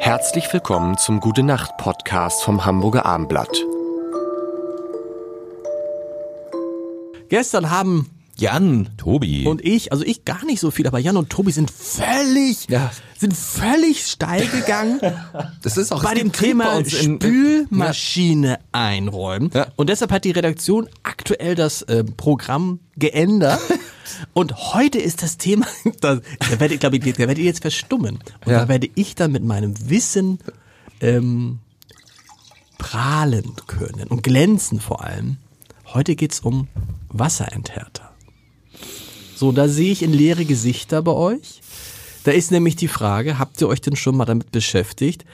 Herzlich willkommen zum Gute Nacht Podcast vom Hamburger Armblatt. Gestern haben Jan. Tobi. und ich, also ich gar nicht so viel, aber Jan und Tobi sind völlig, Ja. sind völlig steil gegangen Das ist auch bei dem Thema uns in- in- Spülmaschine einräumen. Ja. Und deshalb hat die Redaktion aktuell das äh, Programm geändert. Und heute ist das Thema, da, da werde ich, glaube ich, da werdet ihr jetzt verstummen. Und Ja. da werde ich dann mit meinem Wissen ähm, prahlen können und glänzen vor allem. Heute geht's um Wasserenthärter. So, da sehe ich in leere Gesichter bei euch. Da ist nämlich die Frage, habt ihr euch denn schon mal damit beschäftigt,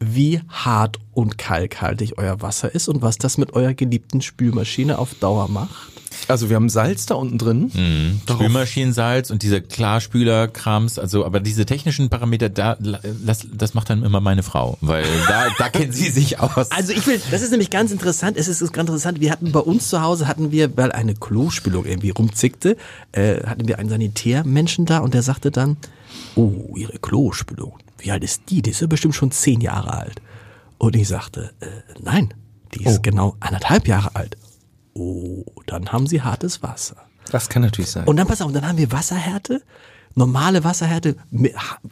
wie hart und kalkhaltig euer Wasser ist und was das mit eurer geliebten Spülmaschine auf Dauer macht? Also wir haben Salz da unten drin. Mhm. Spülmaschinensalz und diese Klarspüler-Krams, also aber diese technischen Parameter, da das, das macht dann immer meine Frau, weil da, da kennt sie sich aus. Also ich will, das ist nämlich ganz interessant. Es ist ganz interessant. Wir hatten bei uns zu Hause hatten wir, weil eine Klospülung irgendwie rumzickte, äh, hatten wir einen Sanitärmenschen da und der sagte dann, oh, ihre Klospülung, wie alt ist die? Die ist ja bestimmt schon zehn Jahre alt. Und ich sagte, äh, nein, die ist genau anderthalb Jahre alt. Oh, dann haben sie hartes Wasser. Das kann natürlich sein. Und dann pass auf, dann haben wir Wasserhärte, normale Wasserhärte,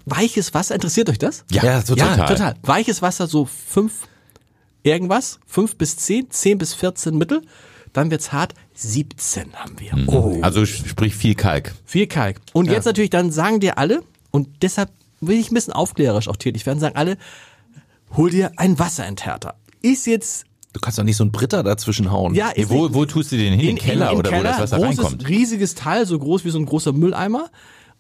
weiches Wasser. Interessiert euch das? ja, ja, total. Ja, total. Weiches Wasser so fünf irgendwas, fünf bis zehn, zehn bis 14 Mittel. Dann wird's hart. 17 haben wir. Oh. Also sprich viel Kalk. Viel Kalk. Und jetzt natürlich, dann sagen dir alle, und deshalb will ich ein bisschen aufklärerisch auch tätig werden, sagen alle, hol dir einen Wasserenthärter. Ist jetzt, du kannst doch nicht so einen Britter dazwischen hauen. ja, Nee, wo, wo tust du den hin? In, den Keller oder wo das Wasser großes, reinkommt? riesiges Teil, so groß wie so ein großer Mülleimer.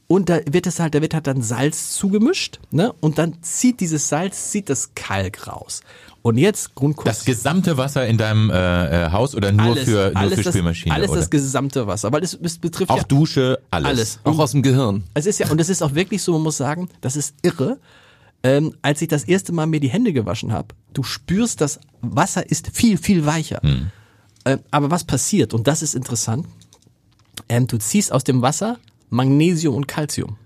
Und da wird es halt, da wird halt dann Salz zugemischt, ne? Und dann zieht dieses Salz, zieht das Kalk raus. Und jetzt Grundkurs. Das gesamte Wasser in deinem äh, äh, Haus oder nur für nur für das, Spülmaschine alles oder? das gesamte Wasser, weil es, es betrifft auch ja Dusche, alles. alles. Auch aus dem Gehirn. Es ist ja, und es ist auch wirklich so, man muss sagen, das ist irre. Ähm, als ich das erste Mal mir die Hände gewaschen habe, du spürst, das Wasser ist viel, viel weicher. Hm. Ähm, aber was passiert, und das ist interessant, ähm, du ziehst aus dem Wasser Magnesium und Calcium.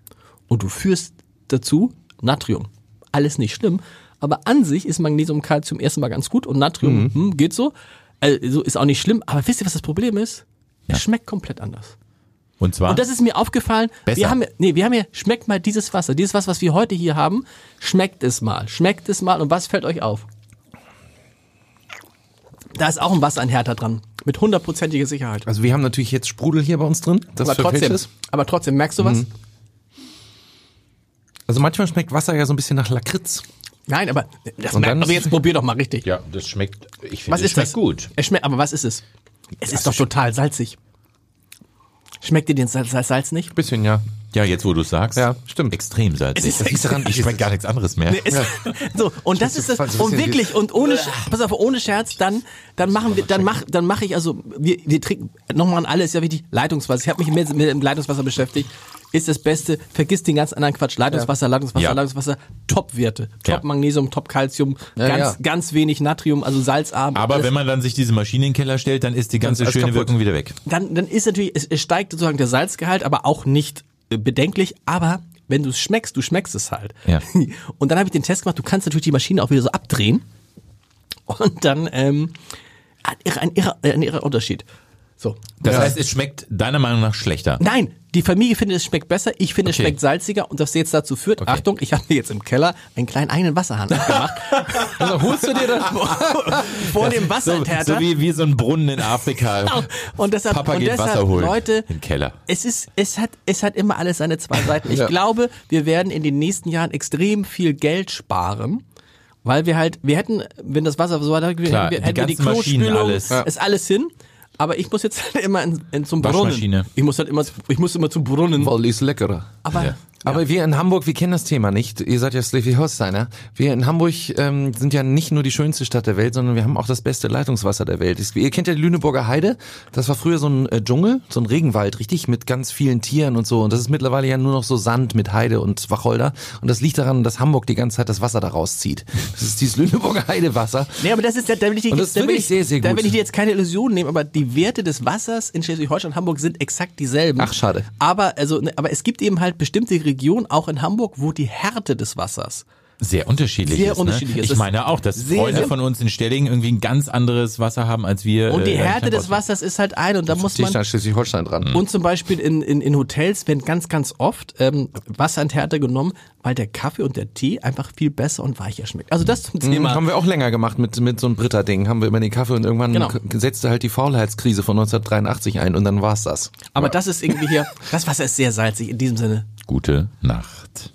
Und du führst dazu Natrium. Alles nicht schlimm, aber an sich ist Magnesium und Calcium erstmal ganz gut und Natrium Mhm. hm, geht so. Äh, so ist auch nicht schlimm, aber wisst ihr, was das Problem ist? Es schmeckt komplett anders. Und zwar Und das ist mir aufgefallen. Besser. Wir haben, ja- nee, wir haben ja, schmeckt mal dieses Wasser. Dieses Wasser, was wir heute hier haben, schmeckt es mal. Schmeckt es mal. Und was fällt euch auf? Da ist auch ein Wasserenhärter dran. Mit hundertprozentiger Sicherheit. Also wir haben natürlich jetzt Sprudel hier bei uns drin. Das aber trotzdem, ist. aber trotzdem, merkst du was? Mhm. Also manchmal schmeckt Wasser ja so ein bisschen nach Lakritz. Nein, aber, das Und merkt, dann aber jetzt probier doch mal richtig. ja, das schmeckt. Ich finde, Was es ist schmeckt das? gut. Es schmeckt, aber was ist es? Es ist doch total salzig. Schmeckt dir den Salz, Salz, Salz nicht? Bisschen, ja. Ja, jetzt wo du sagst. Ja, stimmt. Extrem salzig. Es ist extrem- ich schmecke gar nichts anderes mehr. Es, so und das ist das und wirklich und ohne pass auf ohne Scherz dann dann machen wir dann mach dann mache ich also wir, wir trinken nochmal an alles ja wichtig Leitungswasser ich habe mich mit, mit dem Leitungswasser beschäftigt ist das Beste vergiss den ganzen anderen Quatsch Leitungswasser Leitungswasser Ja. Leitungswasser Top-Werte Top Ja. Magnesium Top Calcium Ja, ganz ja. ganz wenig Natrium also salzarm Aber alles. wenn man dann sich diese Maschine in den Keller stellt, dann ist die ganze schöne kaputt. Wirkung wieder weg. dann, dann ist natürlich, es, es steigt sozusagen der Salzgehalt, aber auch nicht bedenklich, aber wenn du es schmeckst, du schmeckst es halt. Ja. Und dann habe ich den Test gemacht, du kannst natürlich die Maschine auch wieder so abdrehen und dann ähm, ein irrer, ein irrer, ein irrer Unterschied. So. Das heißt, es schmeckt deiner Meinung nach schlechter. Nein, die Familie findet, es schmeckt besser, ich finde, es Okay. schmeckt salziger und das jetzt dazu führt, Achtung, ich habe mir jetzt im Keller einen kleinen eigenen Wasserhahn gemacht. Also holst du dir das? vor dem So, Wasserenthärter. so wie, wie so ein Brunnen in Afrika. Und deshalb, Papa und geht deshalb Wasser holen. Leute, Im Keller. es ist, es hat, es hat immer alles seine zwei Seiten. Ich Ja. glaube, wir werden in den nächsten Jahren extrem viel Geld sparen. Weil wir halt, wir hätten, wenn das Wasser so weiter, wir Klar, hätten, wir, die die Klospülung, alles. ist alles hin. Aber ich muss jetzt halt immer in, in zum Waschmaschine. Brunnen. Ich muss halt immer, ich muss immer zum Brunnen. Weil die ist leckerer. Aber Ja. Aber wir in Hamburg, wir kennen das Thema nicht. Ihr seid ja Schleswig-Holsteiner. Wir in Hamburg ähm, sind ja nicht nur die schönste Stadt der Welt, sondern wir haben auch das beste Leitungswasser der Welt. Ihr kennt ja die Lüneburger Heide. Das war früher so ein äh, Dschungel, so ein Regenwald, richtig, mit ganz vielen Tieren und so. Und das ist mittlerweile ja nur noch so Sand mit Heide und Wacholder. Und das liegt daran, dass Hamburg die ganze Zeit das Wasser da rauszieht. Das ist dieses Lüneburger Heidewasser. Nee, aber das ist, da will ich, dir- Und das ist da will wirklich ich, sehr, sehr Da gut. will ich dir jetzt keine Illusionen nehmen, aber die Werte des Wassers in Schleswig-Holstein und Hamburg sind exakt dieselben. Ach, schade. Aber, also, ne, aber es gibt eben halt bestimmte Regionen, auch in Hamburg, wo die Härte des Wassers sehr unterschiedlich Sehr ist. unterschiedlich ne? ist. Ich meine auch, dass Sehr, Freunde sehr- von uns in Stellingen irgendwie ein ganz anderes Wasser haben als wir. Und die äh, Härte des. Wassers ist halt ein und da muss man an Schleswig-Holstein dran. und zum Beispiel in, in, in Hotels werden ganz, ganz oft ähm, Wasserenthärter genommen, weil der Kaffee und der Tee einfach viel besser und weicher schmeckt. Also das zum Mhm, Thema. haben wir auch länger gemacht mit, mit so einem Britta-Ding. Haben wir immer den Kaffee und irgendwann Genau. setzte halt die Faulheitskrise von 1983 ein und dann war's das. Aber das ist irgendwie hier, das Wasser ist sehr salzig in diesem Sinne. Gute Nacht.